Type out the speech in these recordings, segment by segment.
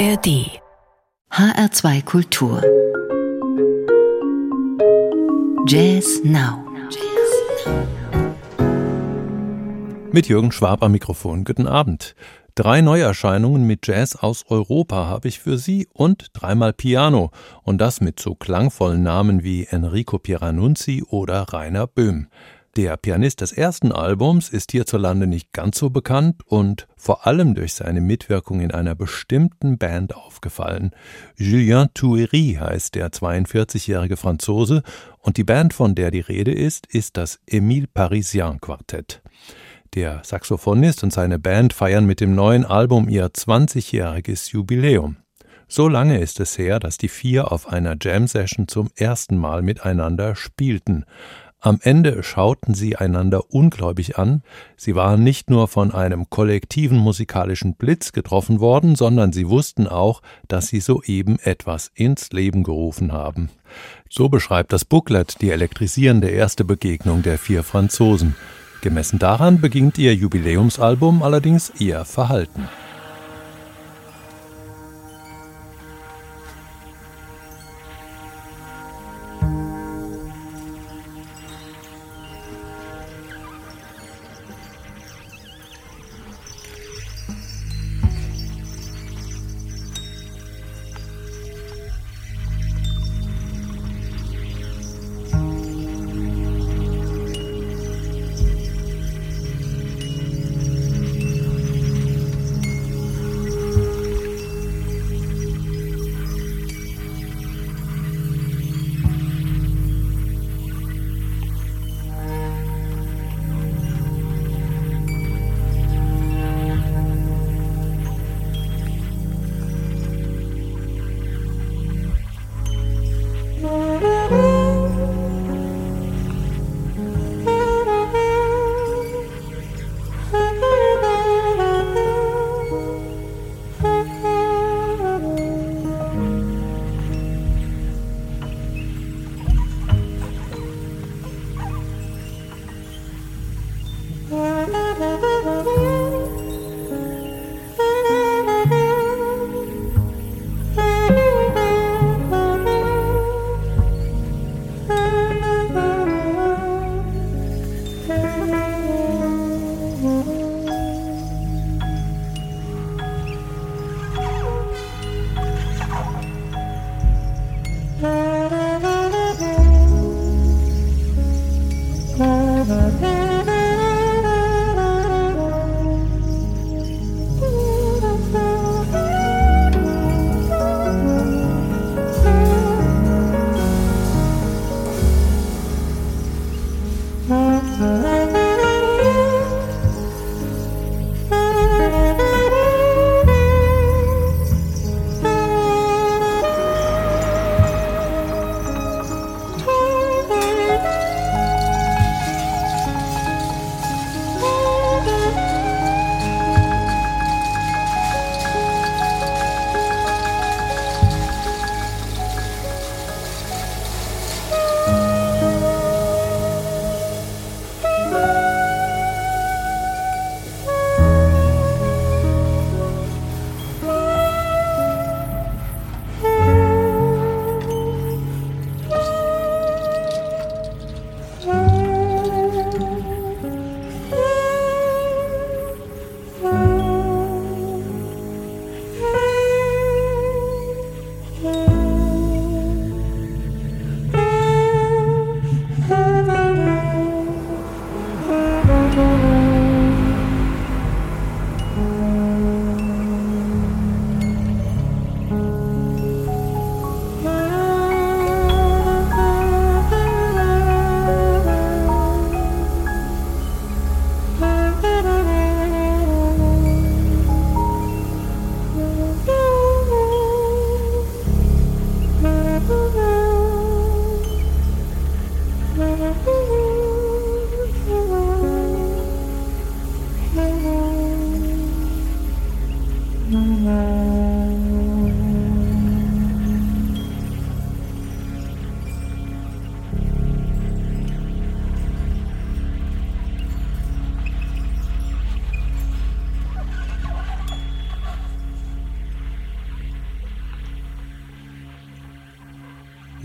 ARD HR2 Kultur Jazz Now Mit Jürgen Schwab am Mikrofon. Guten Abend. Drei Neuerscheinungen mit Jazz aus Europa habe ich für Sie und dreimal Piano und das mit so klangvollen Namen wie Enrico Pieranunzi oder Rainer Böhm. Der Pianist des ersten Albums ist hierzulande nicht ganz so bekannt und vor allem durch seine Mitwirkung in einer bestimmten Band aufgefallen. Julien Thuery heißt der 42-jährige Franzose und die Band, von der die Rede ist, ist das Émile Parisien Quartett. Der Saxophonist und seine Band feiern mit dem neuen Album ihr 20-jähriges Jubiläum. So lange ist es her, dass die vier auf einer Jam-Session zum ersten Mal miteinander spielten. Am Ende schauten sie einander ungläubig an, sie waren nicht nur von einem kollektiven musikalischen Blitz getroffen worden, sondern sie wussten auch, dass sie soeben etwas ins Leben gerufen haben. So beschreibt das Booklet die elektrisierende erste Begegnung der vier Franzosen. Gemessen daran beginnt ihr Jubiläumsalbum allerdings ihr Verhalten. never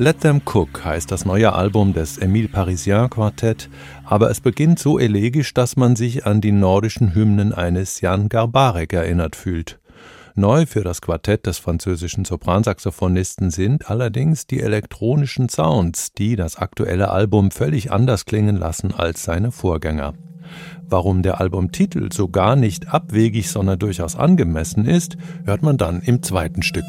Let Them Cook heißt das neue Album des Emile Parisien Quartett, aber es beginnt so elegisch, dass man sich an die nordischen Hymnen eines Jan Garbarek erinnert fühlt. Neu für das Quartett des französischen Sopransaxophonisten sind allerdings die elektronischen Sounds, die das aktuelle Album völlig anders klingen lassen als seine Vorgänger. Warum der Albumtitel so gar nicht abwegig, sondern durchaus angemessen ist, hört man dann im zweiten Stück.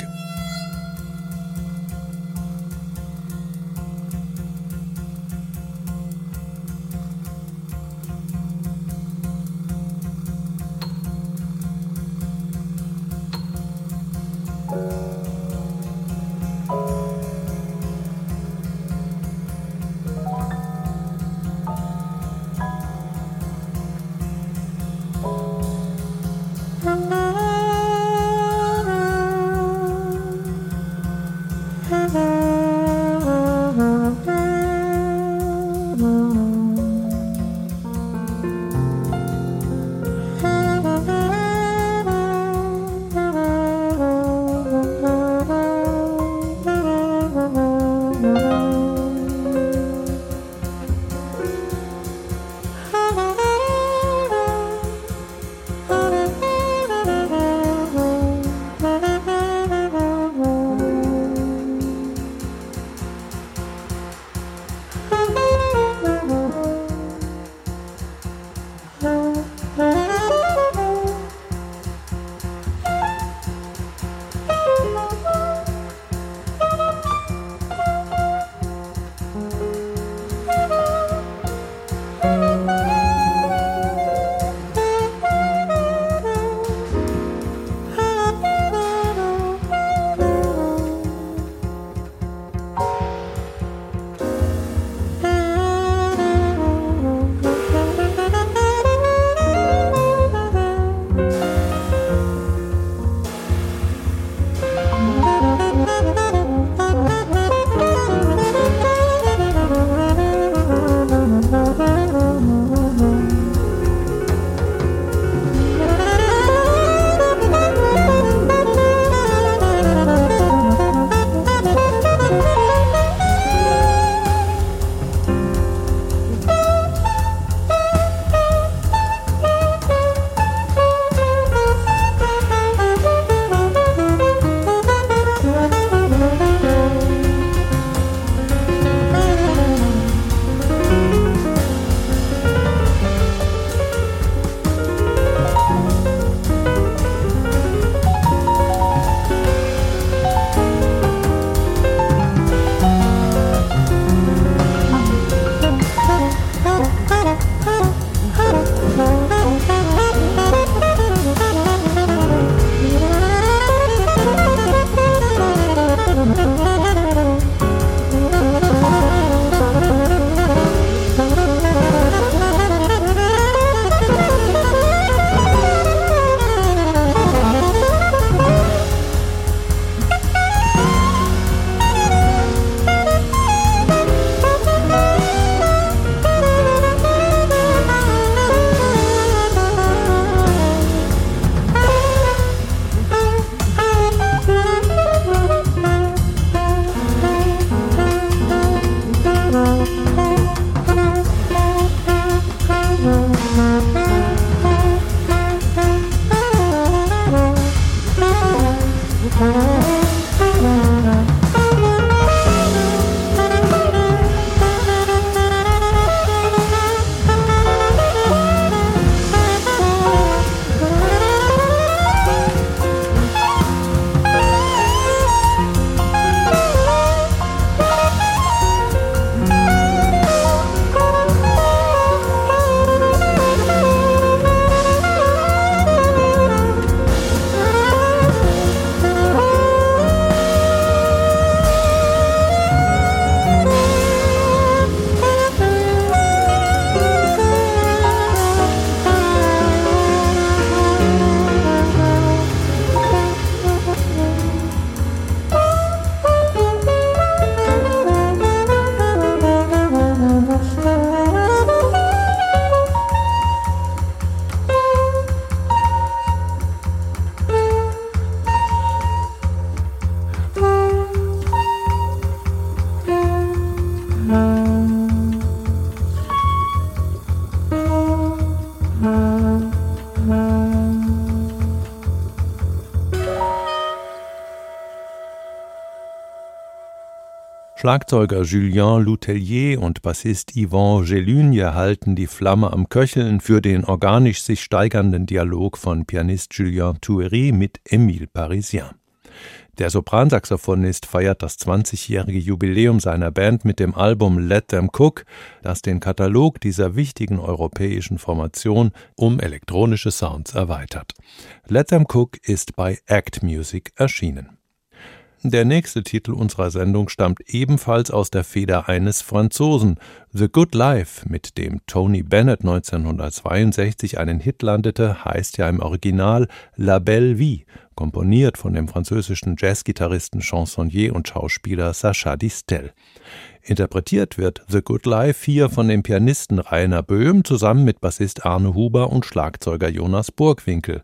Schlagzeuger Julien Loutellier und Bassist Yvon Gelugne halten die Flamme am Köcheln für den organisch sich steigernden Dialog von Pianist Julien Thuery mit Émile Parisien. Der Sopransaxophonist feiert das 20-jährige Jubiläum seiner Band mit dem Album Let Them Cook, das den Katalog dieser wichtigen europäischen Formation um elektronische Sounds erweitert. Let Them Cook ist bei Act Music erschienen. Der nächste Titel unserer Sendung stammt ebenfalls aus der Feder eines Franzosen, The Good Life, mit dem Tony Bennett 1962 einen Hit landete, heißt ja im Original La Belle Vie, komponiert von dem französischen Jazzgitarristen, Chansonnier und Schauspieler Sacha Distel. Interpretiert wird The Good Life hier von dem Pianisten Rainer Böhm zusammen mit Bassist Arne Huber und Schlagzeuger Jonas Burgwinkel.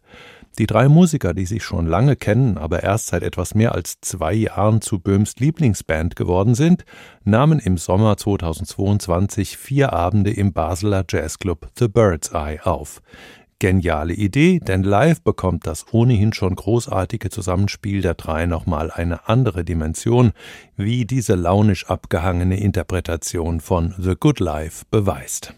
Die drei Musiker, die sich schon lange kennen, aber erst seit etwas mehr als zwei Jahren zu Böhms Lieblingsband geworden sind, nahmen im Sommer 2022 vier Abende im Basler Jazzclub The Bird's Eye auf. Geniale Idee, denn live bekommt das ohnehin schon großartige Zusammenspiel der drei nochmal eine andere Dimension, wie diese launisch abgehangene Interpretation von The Good Life beweist.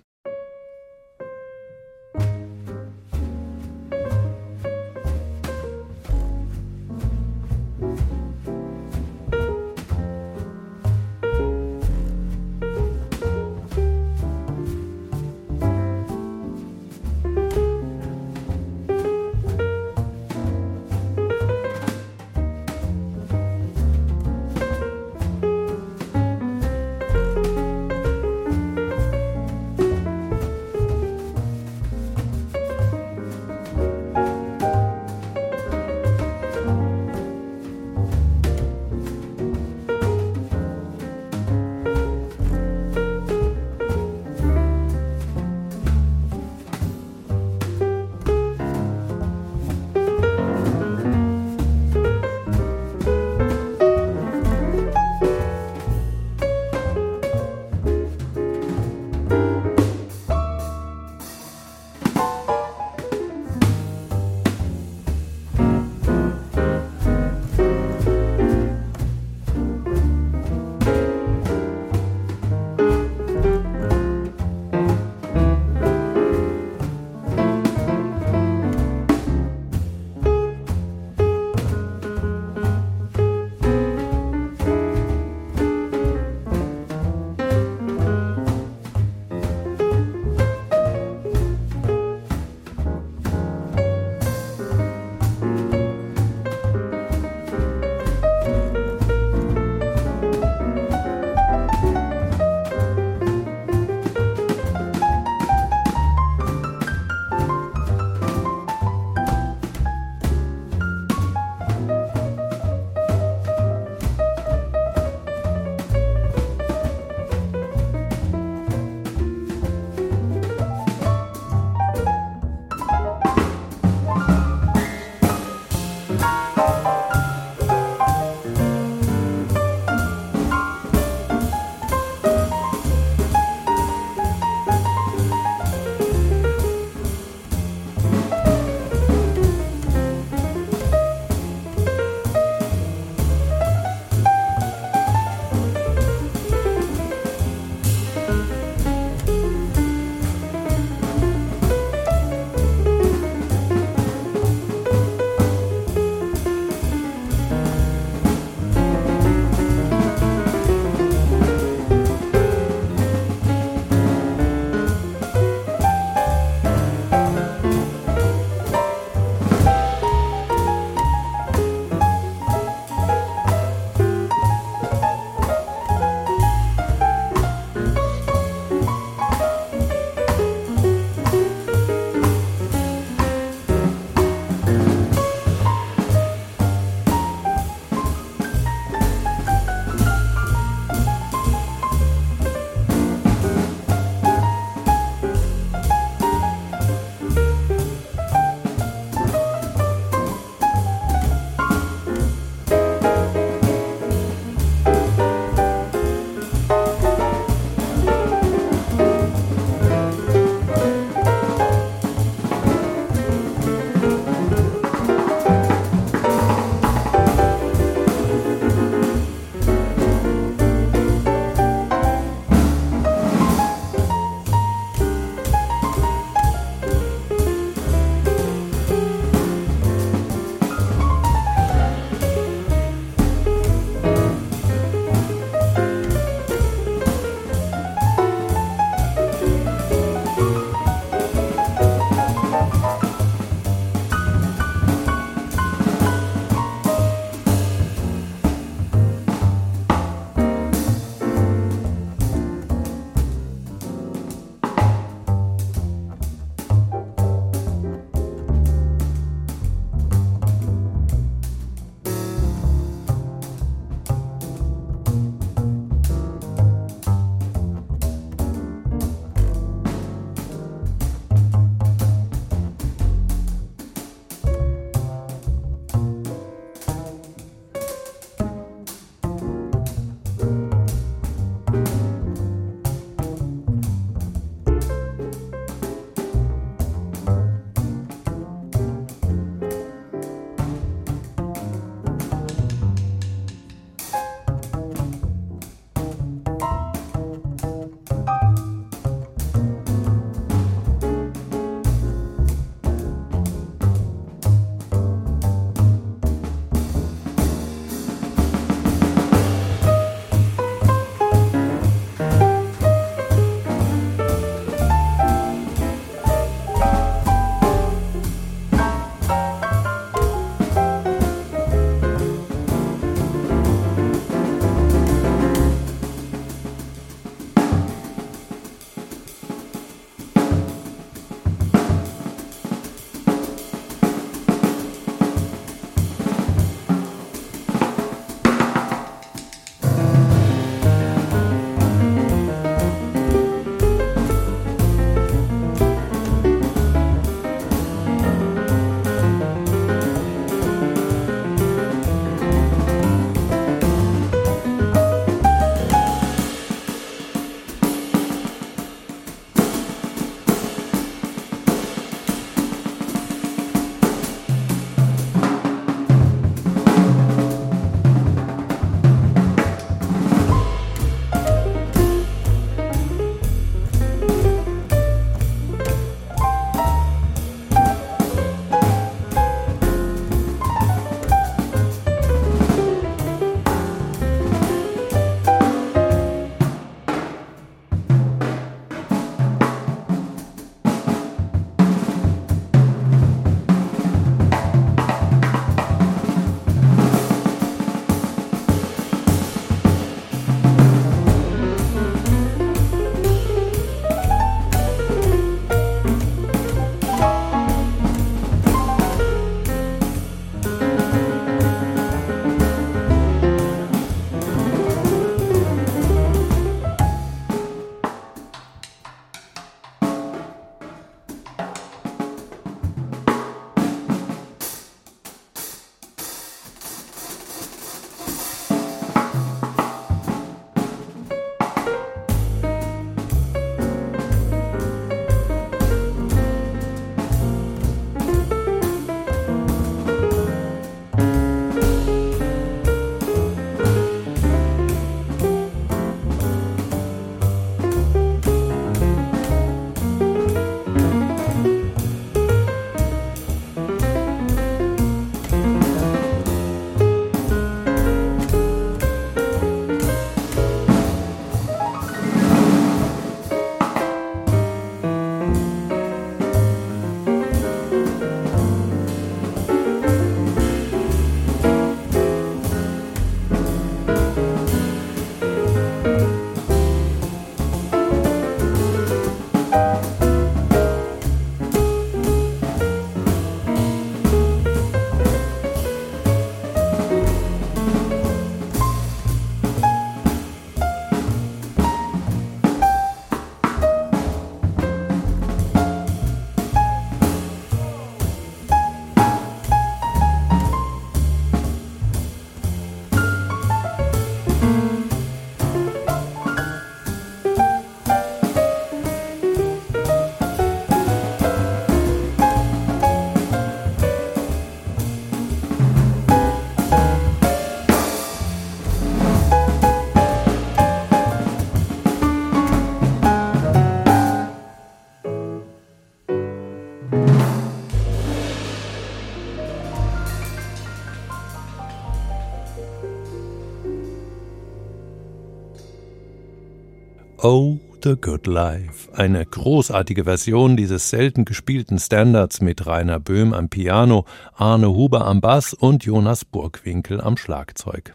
Oh, The Good Life. Eine großartige Version dieses selten gespielten Standards mit Rainer Böhm am Piano, Arne Huber am Bass und Jonas Burgwinkel am Schlagzeug.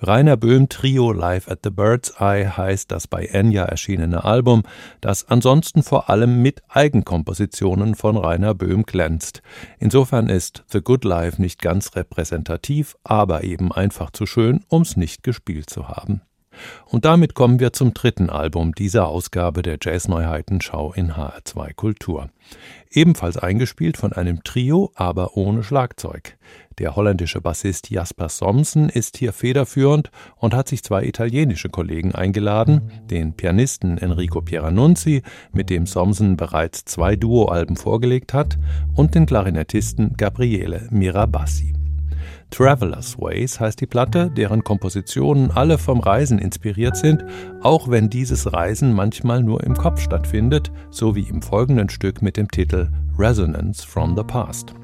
Rainer Böhm Trio Live at the Bird's Eye heißt das bei Enya erschienene Album, das ansonsten vor allem mit Eigenkompositionen von Rainer Böhm glänzt. Insofern ist The Good Life nicht ganz repräsentativ, aber eben einfach zu schön, um's nicht gespielt zu haben. Und damit kommen wir zum dritten Album dieser Ausgabe der Jazzneuheiten-Schau in HR2 Kultur. Ebenfalls eingespielt von einem Trio, aber ohne Schlagzeug. Der holländische Bassist Jasper Somsen ist hier federführend und hat sich zwei italienische Kollegen eingeladen, den Pianisten Enrico Pieranunzi, mit dem Somsen bereits zwei Duoalben vorgelegt hat, und den Klarinettisten Gabriele Mirabassi. Traveler's Ways heißt die Platte, deren Kompositionen alle vom Reisen inspiriert sind, auch wenn dieses Reisen manchmal nur im Kopf stattfindet, so wie im folgenden Stück mit dem Titel Resonance from the Past.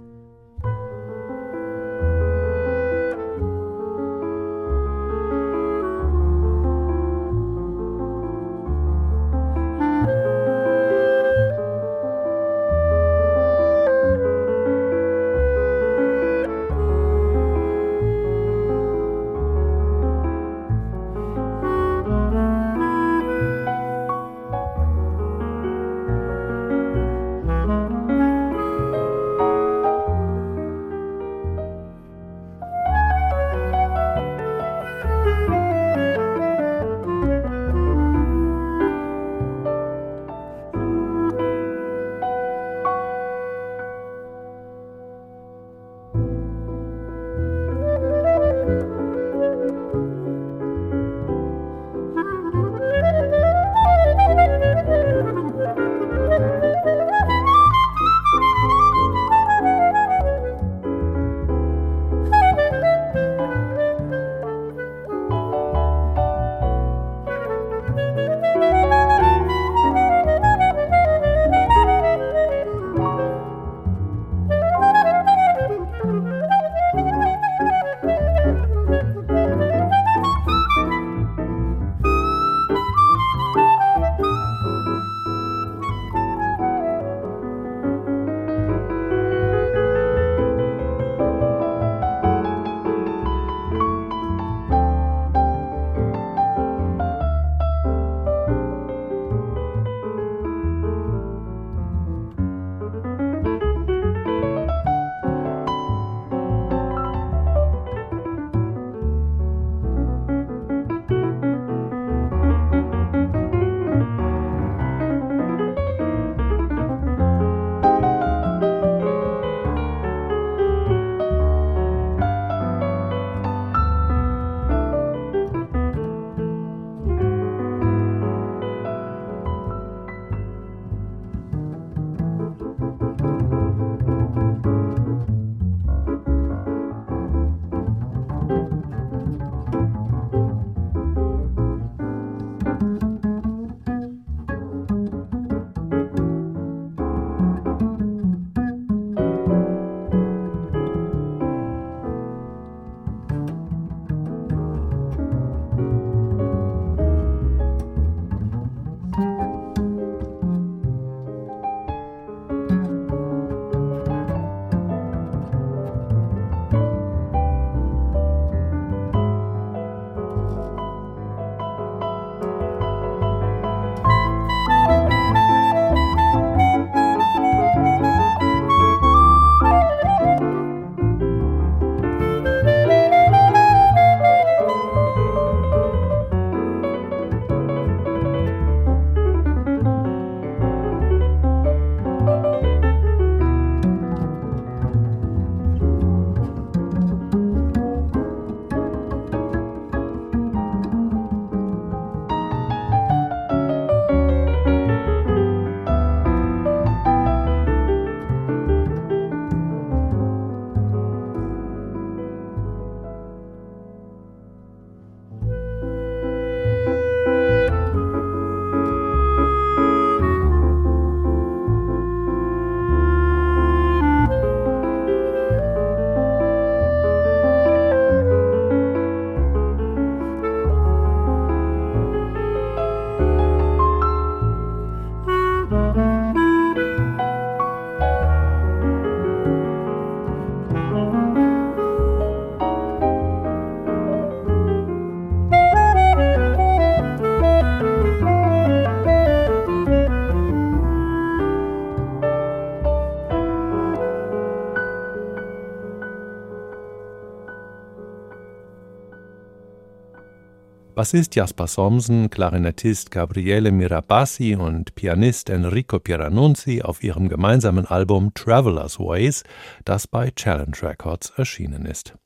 Bassist Jasper Somsen, Klarinettist Gabriele Mirabassi und Pianist Enrico Pieranunzi auf ihrem gemeinsamen Album Traveler's Ways, das bei Challenge Records erschienen ist.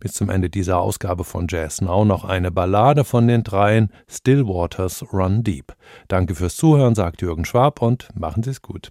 Bis zum Ende dieser Ausgabe von Jazz Now noch eine Ballade von den dreien Stillwaters Run Deep. Danke fürs Zuhören, sagt Jürgen Schwab und machen Sie es gut.